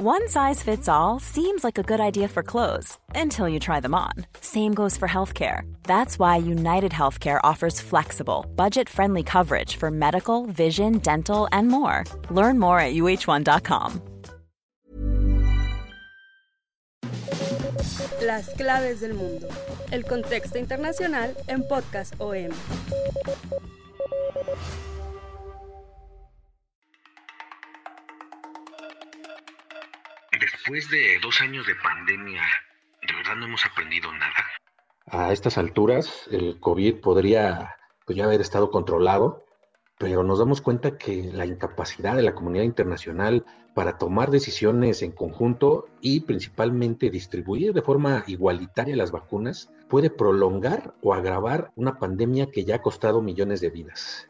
One size fits all seems like a good idea for clothes until you try them on. Same goes for healthcare. That's why United Healthcare offers flexible, budget friendly coverage for medical, vision, dental, and more. Learn more at uh1.com. Las claves del mundo. El contexto internacional en Podcast OM. Después de dos años de pandemia, ¿de verdad no hemos aprendido nada? A estas alturas, el COVID podría pues, ya haber estado controlado, pero nos damos cuenta que la incapacidad de la comunidad internacional para tomar decisiones en conjunto y principalmente distribuir de forma igualitaria las vacunas puede prolongar o agravar una pandemia que ya ha costado millones de vidas.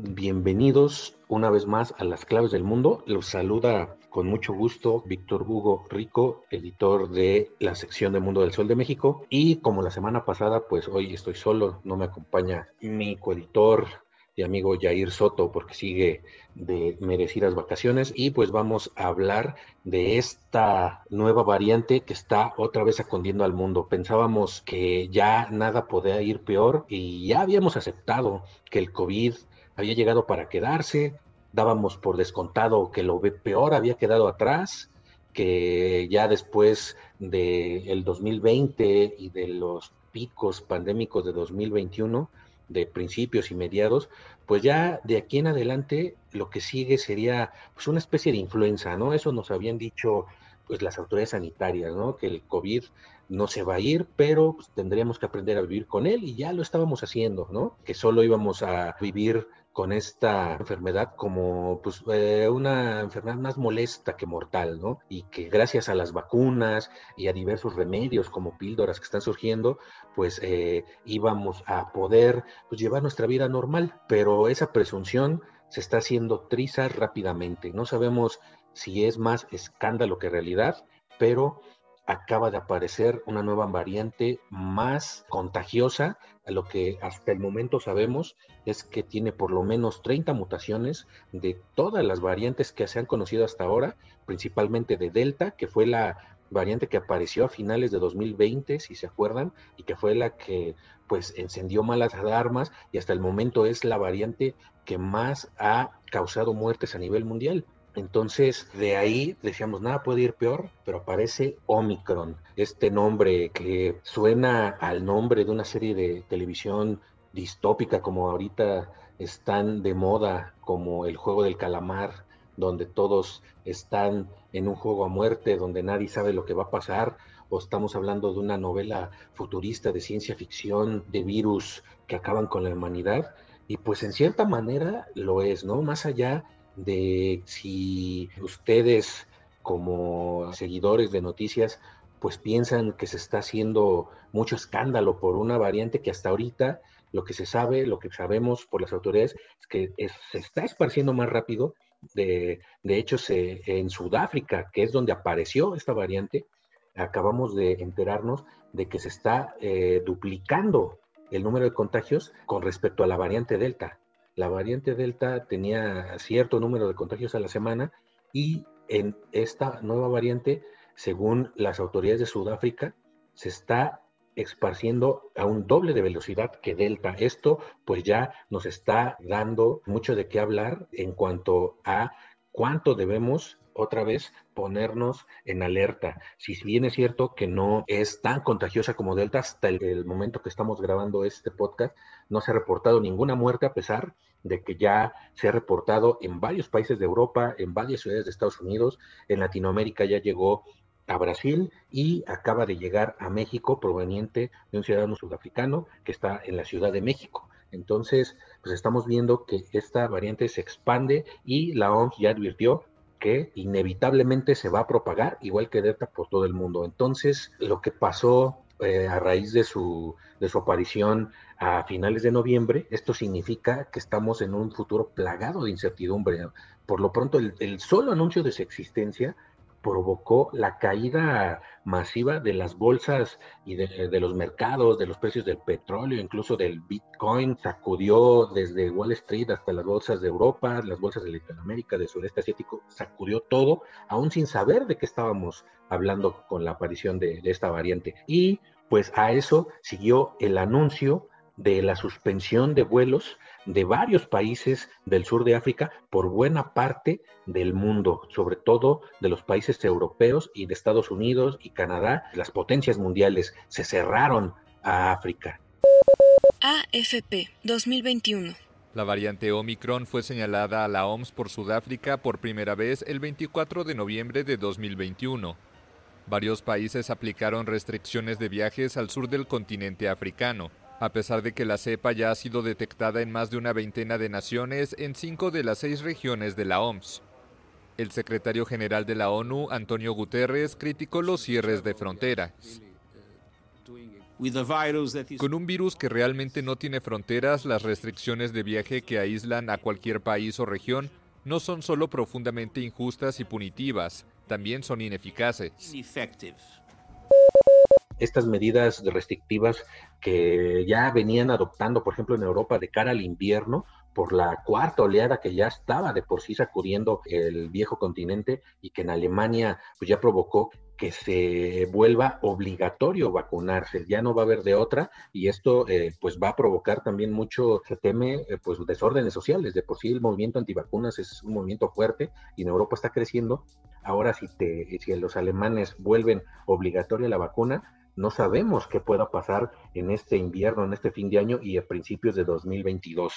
Bienvenidos una vez más a las claves del mundo. Los saluda con mucho gusto Víctor Hugo Rico, editor de la sección de Mundo del Sol de México. Y como la semana pasada, pues hoy estoy solo, no me acompaña mi coeditor y amigo Jair Soto porque sigue de merecidas vacaciones y pues vamos a hablar de esta nueva variante que está otra vez acondiendo al mundo. Pensábamos que ya nada podía ir peor y ya habíamos aceptado que el COVID había llegado para quedarse, dábamos por descontado que lo peor había quedado atrás, que ya después del 2020 y de los picos pandémicos de 2021, de principios y mediados, pues ya de aquí en adelante lo que sigue sería pues una especie de influenza, ¿no? Eso nos habían dicho pues las autoridades sanitarias, ¿no? Que el COVID no se va a ir, pero pues, tendríamos que aprender a vivir con él y ya lo estábamos haciendo, ¿no? Que solo íbamos a vivir con esta enfermedad como pues, eh, una enfermedad más molesta que mortal, ¿no? Y que gracias a las vacunas y a diversos remedios como píldoras que están surgiendo, pues eh, íbamos a poder pues, llevar nuestra vida normal, pero esa presunción se está haciendo triza rápidamente. No sabemos si es más escándalo que realidad, pero acaba de aparecer una nueva variante más contagiosa. Lo que hasta el momento sabemos es que tiene por lo menos 30 mutaciones de todas las variantes que se han conocido hasta ahora, principalmente de Delta, que fue la variante que apareció a finales de 2020, si se acuerdan, y que fue la que pues encendió malas alarmas y hasta el momento es la variante que más ha causado muertes a nivel mundial. Entonces, de ahí decíamos, nada puede ir peor, pero aparece Omicron, este nombre que suena al nombre de una serie de televisión distópica como ahorita están de moda, como el juego del calamar, donde todos están en un juego a muerte, donde nadie sabe lo que va a pasar, o estamos hablando de una novela futurista de ciencia ficción, de virus que acaban con la humanidad, y pues en cierta manera lo es, ¿no? Más allá de si ustedes como seguidores de noticias pues piensan que se está haciendo mucho escándalo por una variante que hasta ahorita lo que se sabe, lo que sabemos por las autoridades es que se está esparciendo más rápido. De, hecho, se, en Sudáfrica, que es donde apareció esta variante, acabamos de enterarnos de que se está eh, duplicando el número de contagios con respecto a la variante Delta la variante Delta tenía cierto número de contagios a la semana y en esta nueva variante, según las autoridades de Sudáfrica, se está esparciendo a un doble de velocidad que Delta. Esto pues ya nos está dando mucho de qué hablar en cuanto a cuánto debemos otra vez ponernos en alerta. Si bien es cierto que no es tan contagiosa como Delta, hasta el, momento que estamos grabando este podcast, no se ha reportado ninguna muerte a pesar de que ya se ha reportado en varios países de Europa, en varias ciudades de Estados Unidos, en Latinoamérica ya llegó a Brasil y acaba de llegar a México proveniente de un ciudadano sudafricano que está en la Ciudad de México. Entonces, pues estamos viendo que esta variante se expande y la OMS ya advirtió que inevitablemente se va a propagar, igual que Delta, por todo el mundo. Entonces, lo que pasó eh, a raíz de su, de su aparición a finales de noviembre, esto significa que estamos en un futuro plagado de incertidumbre. Por lo pronto, el, el solo anuncio de su existencia provocó la caída masiva de las bolsas y de, los mercados, de los precios del petróleo, incluso del Bitcoin, sacudió desde Wall Street hasta las bolsas de Europa, las bolsas de Latinoamérica, del sureste asiático, sacudió todo, aún sin saber de qué estábamos hablando con la aparición de, de esta variante. Y pues a eso siguió el anuncio de la suspensión de vuelos de varios países del sur de África por buena parte del mundo, sobre todo de los países europeos y de Estados Unidos y Canadá. Las potencias mundiales se cerraron a África. AFP 2021 la variante Omicron fue señalada a la OMS por Sudáfrica por primera vez el 24 de noviembre de 2021. Varios países aplicaron restricciones de viajes al sur del continente africano a pesar de que la cepa ya ha sido detectada en más de una veintena de naciones en cinco de las seis regiones de la OMS. El secretario general de la ONU, Antonio Guterres, criticó los cierres de fronteras. Con un virus que realmente no tiene fronteras, las restricciones de viaje que aíslan a cualquier país o región no son solo profundamente injustas y punitivas, también son ineficaces estas medidas restrictivas que ya venían adoptando, por ejemplo, en Europa de cara al invierno, por la cuarta oleada que ya estaba de por sí sacudiendo el viejo continente y que en Alemania pues ya provocó que se vuelva obligatorio vacunarse, ya no va a haber de otra y esto eh, pues va a provocar también mucho, se teme eh, pues desórdenes sociales, de por sí el movimiento antivacunas es un movimiento fuerte y en Europa está creciendo, ahora si, te, si los alemanes vuelven obligatoria la vacuna, no sabemos qué pueda pasar en este invierno, en este fin de año y a principios de 2022.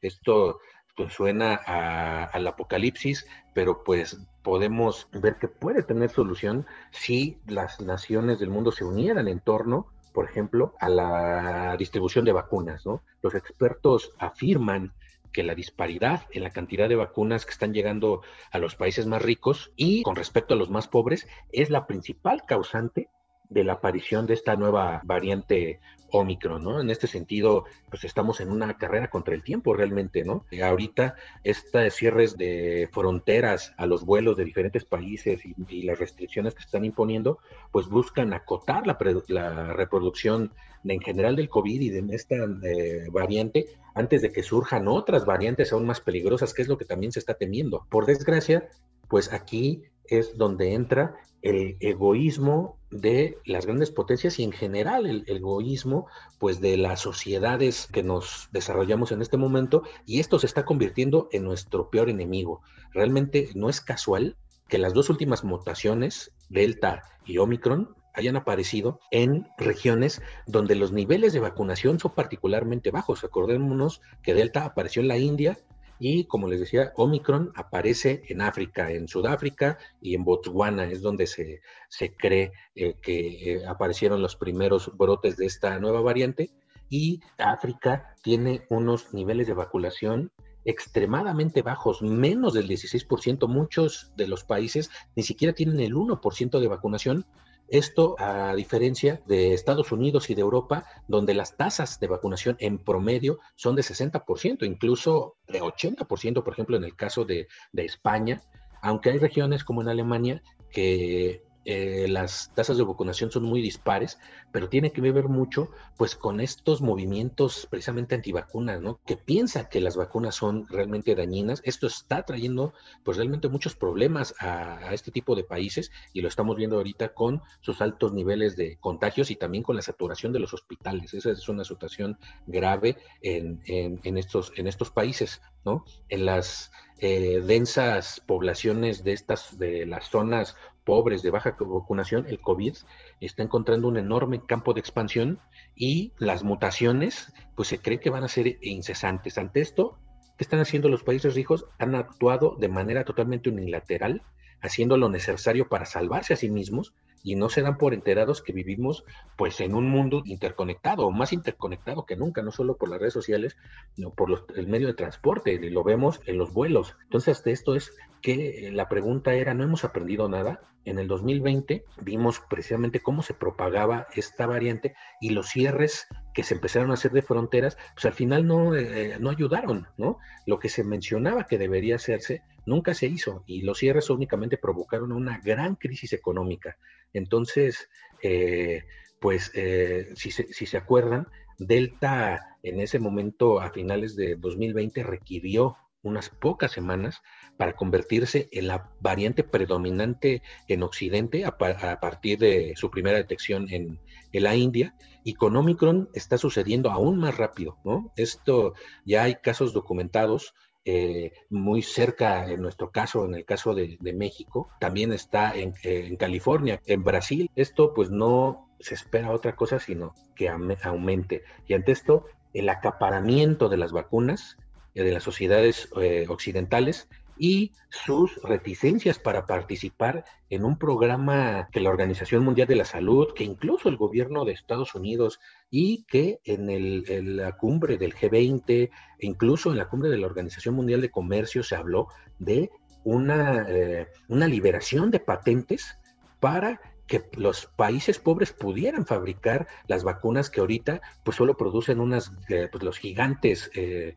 Esto pues, suena al apocalipsis, pero pues podemos ver que puede tener solución si las naciones del mundo se unieran en torno, por ejemplo, a la distribución de vacunas. Los expertos afirman que la disparidad en la cantidad de vacunas que están llegando a los países más ricos y con respecto a los más pobres es la principal causante de la aparición de esta nueva variante Omicron, ¿no? En este sentido, pues estamos en una carrera contra el tiempo realmente, ¿no? Ahorita, estos cierres de fronteras a los vuelos de diferentes países y, las restricciones que se están imponiendo, pues buscan acotar la, reproducción en general del COVID y de esta eh, variante antes de que surjan otras variantes aún más peligrosas, que es lo que también se está temiendo. Por desgracia, pues aquí es donde entra el egoísmo de las grandes potencias y en general el, egoísmo pues de las sociedades que nos desarrollamos en este momento y esto se está convirtiendo en nuestro peor enemigo. Realmente no es casual que las dos últimas mutaciones, Delta y Omicron, hayan aparecido en regiones donde los niveles de vacunación son particularmente bajos. Acordémonos que Delta apareció en la India y como les decía, Omicron aparece en África, en Sudáfrica y en Botswana, es donde se, se cree eh, que eh, aparecieron los primeros brotes de esta nueva variante. Y África tiene unos niveles de vacunación extremadamente bajos, menos del 16%. Muchos de los países ni siquiera tienen el 1% de vacunación esto a diferencia de Estados Unidos y de Europa, donde las tasas de vacunación en promedio son de 60%, incluso de 80%, por ejemplo, en el caso de, de España, aunque hay regiones como en Alemania que eh, las tasas de vacunación son muy dispares, pero tiene que ver mucho pues con estos movimientos precisamente antivacunas, ¿no? Que piensan que las vacunas son realmente dañinas. Esto está trayendo pues realmente muchos problemas a, este tipo de países y lo estamos viendo ahorita con sus altos niveles de contagios y también con la saturación de los hospitales. Esa es una situación grave en, en, estos, en estos países, ¿no? En las eh, densas poblaciones de estas, de las zonas pobres de baja vacunación, el COVID está encontrando un enorme campo de expansión y las mutaciones, pues se cree que van a ser incesantes. Ante esto, ¿qué están haciendo los países ricos? Han actuado de manera totalmente unilateral, haciendo lo necesario para salvarse a sí mismos y no se dan por enterados que vivimos pues en un mundo interconectado, más interconectado que nunca, no solo por las redes sociales, sino por el medio de transporte, y lo vemos en los vuelos. Entonces, esto es que la pregunta era, ¿no hemos aprendido nada? En el 2020 vimos precisamente cómo se propagaba esta variante y los cierres que se empezaron a hacer de fronteras, pues al final no, eh, no ayudaron, ¿no? Lo que se mencionaba que debería hacerse, nunca se hizo y los cierres únicamente provocaron una gran crisis económica. Entonces, eh, pues eh, si, si se acuerdan, Delta en ese momento, a finales de 2020, requirió unas pocas semanas para convertirse en la variante predominante en Occidente a, partir de su primera detección en, la India. Y con Omicron está sucediendo aún más rápido, ¿no? Esto ya hay casos documentados eh, muy cerca, en nuestro caso, en el caso de, México, también está en, en, California, en Brasil. Esto pues no se espera otra cosa, sino que aumente. Y ante esto, el acaparamiento de las vacunas eh, de las sociedades eh, occidentales y sus reticencias para participar en un programa que la Organización Mundial de la Salud, que incluso el gobierno de Estados Unidos y que en, la cumbre del G20, e incluso en la cumbre de la Organización Mundial de Comercio se habló de una, eh, una liberación de patentes para que los países pobres pudieran fabricar las vacunas que ahorita pues solo producen unas, pues los gigantes eh,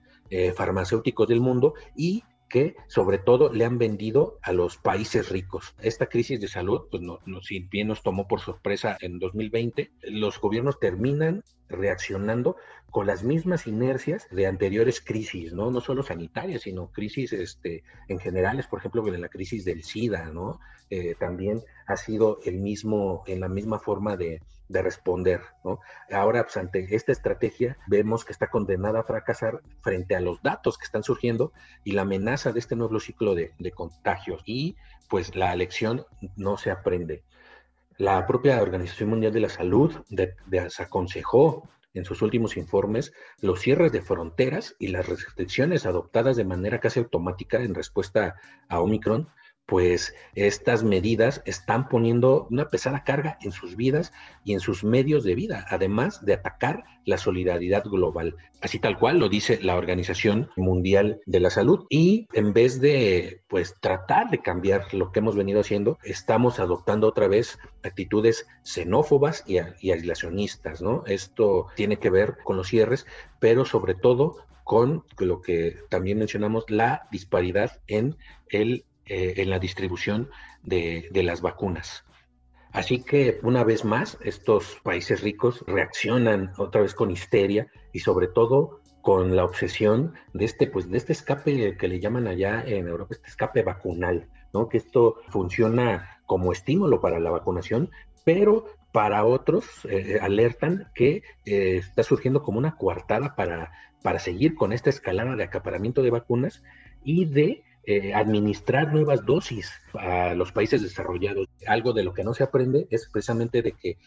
farmacéuticos del mundo y que sobre todo le han vendido a los países ricos. Esta crisis de salud, pues no, no, si bien nos tomó por sorpresa en 2020, los gobiernos terminan reaccionando con las mismas inercias de anteriores crisis, ¿no? No solo sanitarias, sino crisis este, en generales, por ejemplo, en la crisis del SIDA, ¿no? Eh, también ha sido el mismo, en la misma forma de, de responder. ¿no? Ahora, pues, ante esta estrategia, vemos que está condenada a fracasar frente a los datos que están surgiendo y la amenaza de este nuevo ciclo de, contagios. Y pues la lección no se aprende. La propia Organización Mundial de la Salud desaconsejó en sus últimos informes los cierres de fronteras y las restricciones adoptadas de manera casi automática en respuesta a Omicron pues estas medidas están poniendo una pesada carga en sus vidas y en sus medios de vida, además de atacar la solidaridad global. Así tal cual lo dice la Organización Mundial de la Salud. Y en vez de pues tratar de cambiar lo que hemos venido haciendo, estamos adoptando otra vez actitudes xenófobas y, aislacionistas, ¿no? Esto tiene que ver con los cierres, pero sobre todo con lo que también mencionamos, la disparidad en el eh, en la distribución de, las vacunas. Así que una vez más, estos países ricos reaccionan otra vez con histeria y sobre todo con la obsesión de este, pues, de este escape que le llaman allá en Europa, este escape vacunal, ¿no? Que esto funciona como estímulo para la vacunación, pero para otros eh, alertan que eh, está surgiendo como una coartada para, para seguir con esta escalada de acaparamiento de vacunas y de eh, administrar nuevas dosis a los países desarrollados. Algo de lo que no se aprende es precisamente de que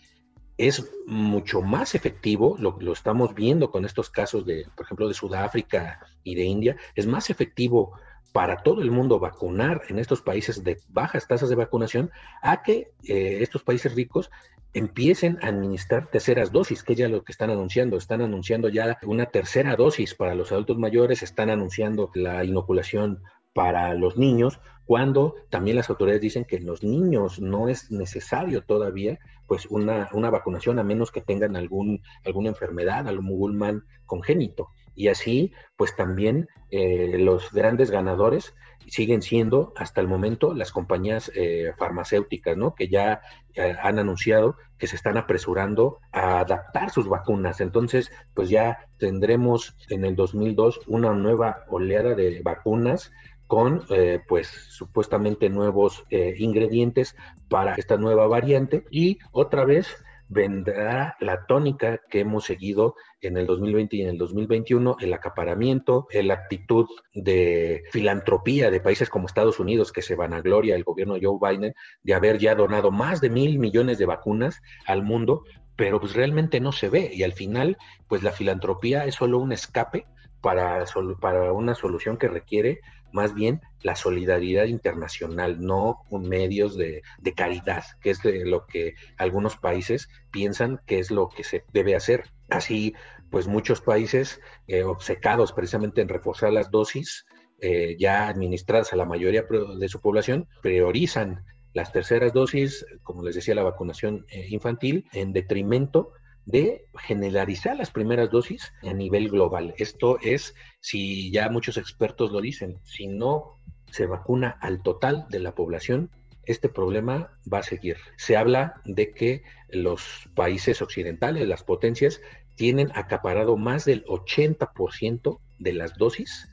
es mucho más efectivo, lo, lo, estamos viendo con estos casos de, por ejemplo, de Sudáfrica y de India, es más efectivo para todo el mundo vacunar en estos países de bajas tasas de vacunación a que eh, estos países ricos empiecen a administrar terceras dosis, que ya lo que están anunciando. Están anunciando ya una tercera dosis para los adultos mayores, están anunciando la inoculación para los niños, cuando también las autoridades dicen que en los niños no es necesario todavía pues una, una vacunación a menos que tengan algún, alguna enfermedad, algún mal congénito. Y así, pues también eh, los grandes ganadores siguen siendo hasta el momento las compañías eh, farmacéuticas, ¿no? Que ya eh, han anunciado que se están apresurando a adaptar sus vacunas. Entonces, pues ya tendremos en el 2002 una nueva oleada de vacunas con eh, pues supuestamente nuevos eh, ingredientes para esta nueva variante. Y otra vez vendrá la tónica que hemos seguido en el 2020 y en el 2021, el acaparamiento, la actitud de filantropía de países como Estados Unidos, que se van a gloria el gobierno de Joe Biden de haber ya donado más de mil millones de vacunas al mundo, pero pues realmente no se ve. Y al final pues la filantropía es solo un escape para, para una solución que requiere más bien la solidaridad internacional, no con medios de, caridad, que es lo que algunos países piensan que es lo que se debe hacer. Así, pues muchos países eh, obcecados precisamente en reforzar las dosis eh, ya administradas a la mayoría de su población, priorizan las terceras dosis, como les decía, la vacunación eh, infantil, en detrimento de generalizar las primeras dosis a nivel global. Esto es, si ya muchos expertos lo dicen, si no se vacuna al total de la población, este problema va a seguir. Se habla de que los países occidentales, las potencias, tienen acaparado más del 80% de las dosis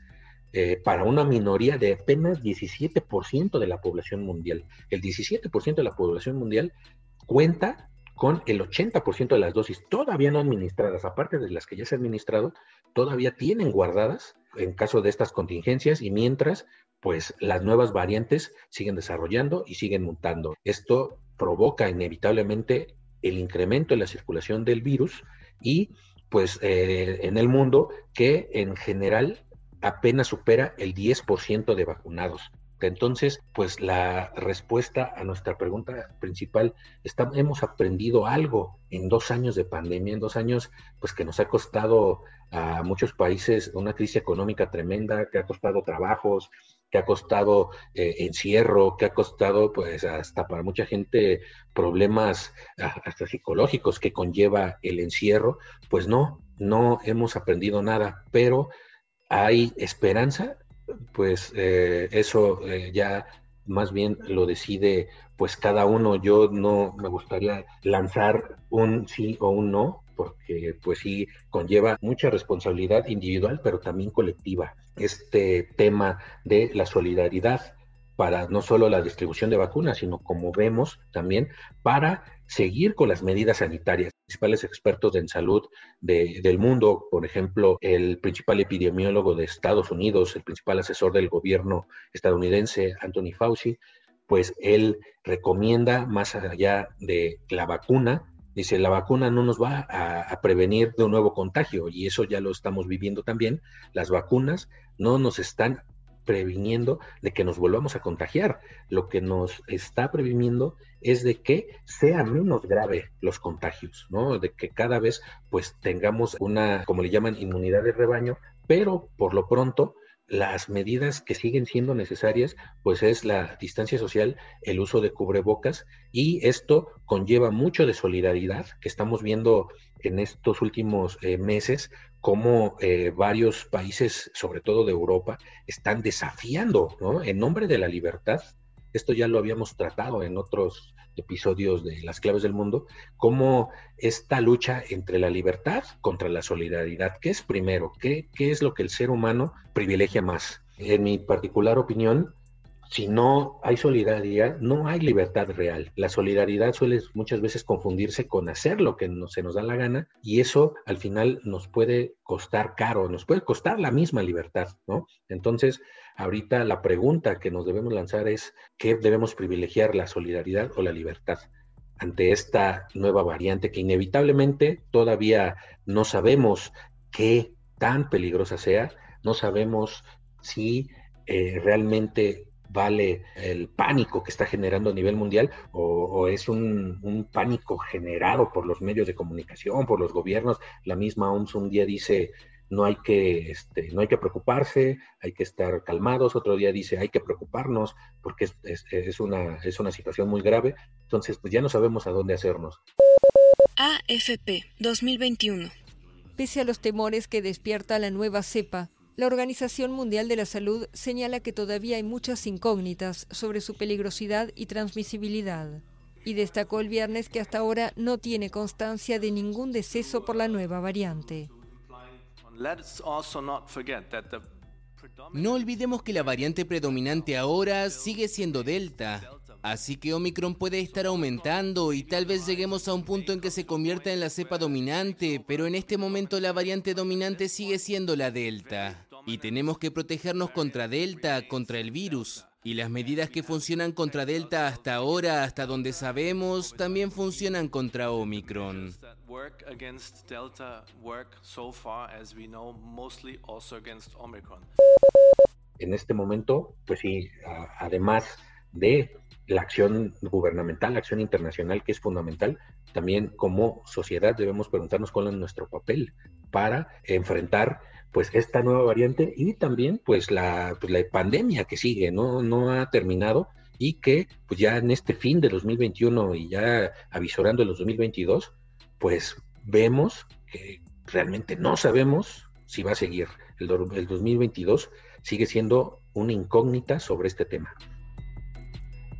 eh, para una minoría de apenas 17% de la población mundial. El 17% de la población mundial cuenta con el 80% de las dosis todavía no administradas, aparte de las que ya se han administrado, todavía tienen guardadas en caso de estas contingencias y mientras, pues las nuevas variantes siguen desarrollando y siguen mutando. Esto provoca inevitablemente el incremento en la circulación del virus y pues eh, en el mundo que en general apenas supera el 10% de vacunados. Entonces, pues la respuesta a nuestra pregunta principal, hemos aprendido algo en dos años de pandemia, en dos años, pues que nos ha costado a muchos países una crisis económica tremenda, que ha costado trabajos, que ha costado eh, encierro, que ha costado, pues hasta para mucha gente problemas ah, hasta psicológicos que conlleva el encierro, pues no, no hemos aprendido nada, pero hay esperanza pues eh, eso eh, ya más bien lo decide pues cada uno. Yo no me gustaría lanzar un sí o un no, porque pues sí conlleva mucha responsabilidad individual, pero también colectiva. Este tema de la solidaridad para no solo la distribución de vacunas, sino como vemos también para seguir con las medidas sanitarias. Principales expertos en salud del mundo, por ejemplo, el principal epidemiólogo de Estados Unidos, el principal asesor del gobierno estadounidense, Anthony Fauci, pues él recomienda más allá de la vacuna, dice, la vacuna no nos va a, a, prevenir de un nuevo contagio y eso ya lo estamos viviendo también. Las vacunas no nos están previniendo de que nos volvamos a contagiar. Lo que nos está previniendo es de que sea menos grave los contagios, ¿no? De que cada vez pues tengamos una, como le llaman, inmunidad de rebaño, pero por lo pronto las medidas que siguen siendo necesarias, pues es la distancia social, el uso de cubrebocas y esto conlleva mucho de solidaridad que estamos viendo en estos últimos eh, meses cómo eh, varios países, sobre todo de Europa, están desafiando, ¿no? En nombre de la libertad, esto ya lo habíamos tratado en otros episodios de Las Claves del Mundo, cómo esta lucha entre la libertad contra la solidaridad, ¿qué es primero? ¿Qué, qué es lo que el ser humano privilegia más? En mi particular opinión, si no hay solidaridad, no hay libertad real. La solidaridad suele muchas veces confundirse con hacer lo que se nos da la gana y eso al final nos puede costar caro, nos puede costar la misma libertad, ¿no? Entonces, ahorita la pregunta que nos debemos lanzar es, ¿qué debemos privilegiar, la solidaridad o la libertad? ante esta nueva variante que inevitablemente todavía no sabemos qué tan peligrosa sea, no sabemos si eh, realmente vale el pánico que está generando a nivel mundial o, es un, pánico generado por los medios de comunicación, por los gobiernos. La misma OMS un día dice no hay que este, no hay que preocuparse, hay que estar calmados. Otro día dice hay que preocuparnos porque es, es, una es una situación muy grave. Entonces pues ya no sabemos a dónde hacernos. AFP 2021. Pese a los temores que despierta la nueva cepa, la Organización Mundial de la Salud señala que todavía hay muchas incógnitas sobre su peligrosidad y transmisibilidad, y destacó el viernes que hasta ahora no tiene constancia de ningún deceso por la nueva variante. No olvidemos que la variante predominante ahora sigue siendo Delta, Así que Omicron puede estar aumentando y tal vez lleguemos a un punto en que se convierta en la cepa dominante, pero en este momento la variante dominante sigue siendo la Delta. Y tenemos que protegernos contra Delta, contra el virus. Y las medidas que funcionan contra Delta hasta ahora, hasta donde sabemos, también funcionan contra Omicron. En este momento, pues sí, además de la acción gubernamental, la acción internacional que es fundamental, también como sociedad debemos preguntarnos cuál es nuestro papel para enfrentar pues esta nueva variante y también pues la, pues, la pandemia que sigue, ¿no? no ha terminado y que pues ya en este fin de 2021 y ya avisorando el 2022, pues vemos que realmente no sabemos si va a seguir el, el 2022 sigue siendo una incógnita sobre este tema.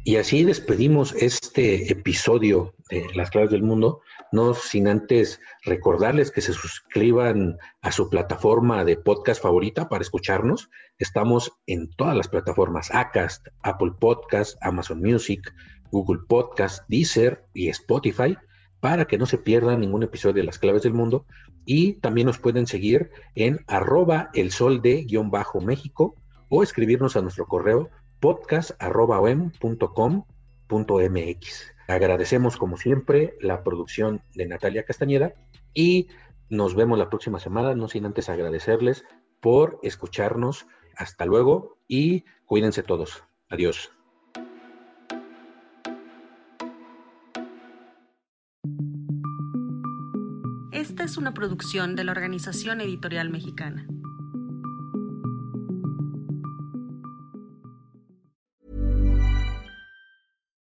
Y así despedimos este episodio de Las Claves del Mundo, no sin antes recordarles que se suscriban a su plataforma de podcast favorita para escucharnos. Estamos en todas las plataformas, Acast, Apple Podcast, Amazon Music, Google Podcast, Deezer y Spotify, para que no se pierdan ningún episodio de Las Claves del Mundo. Y también nos pueden seguir en arroba el sol de guion bajo México o escribirnos a nuestro correo podcast.com.mx. Agradecemos como siempre la producción de Natalia Castañeda y nos vemos la próxima semana, no sin antes agradecerles por escucharnos. Hasta luego y cuídense todos. Adiós. Esta es una producción de la Organización Editorial Mexicana.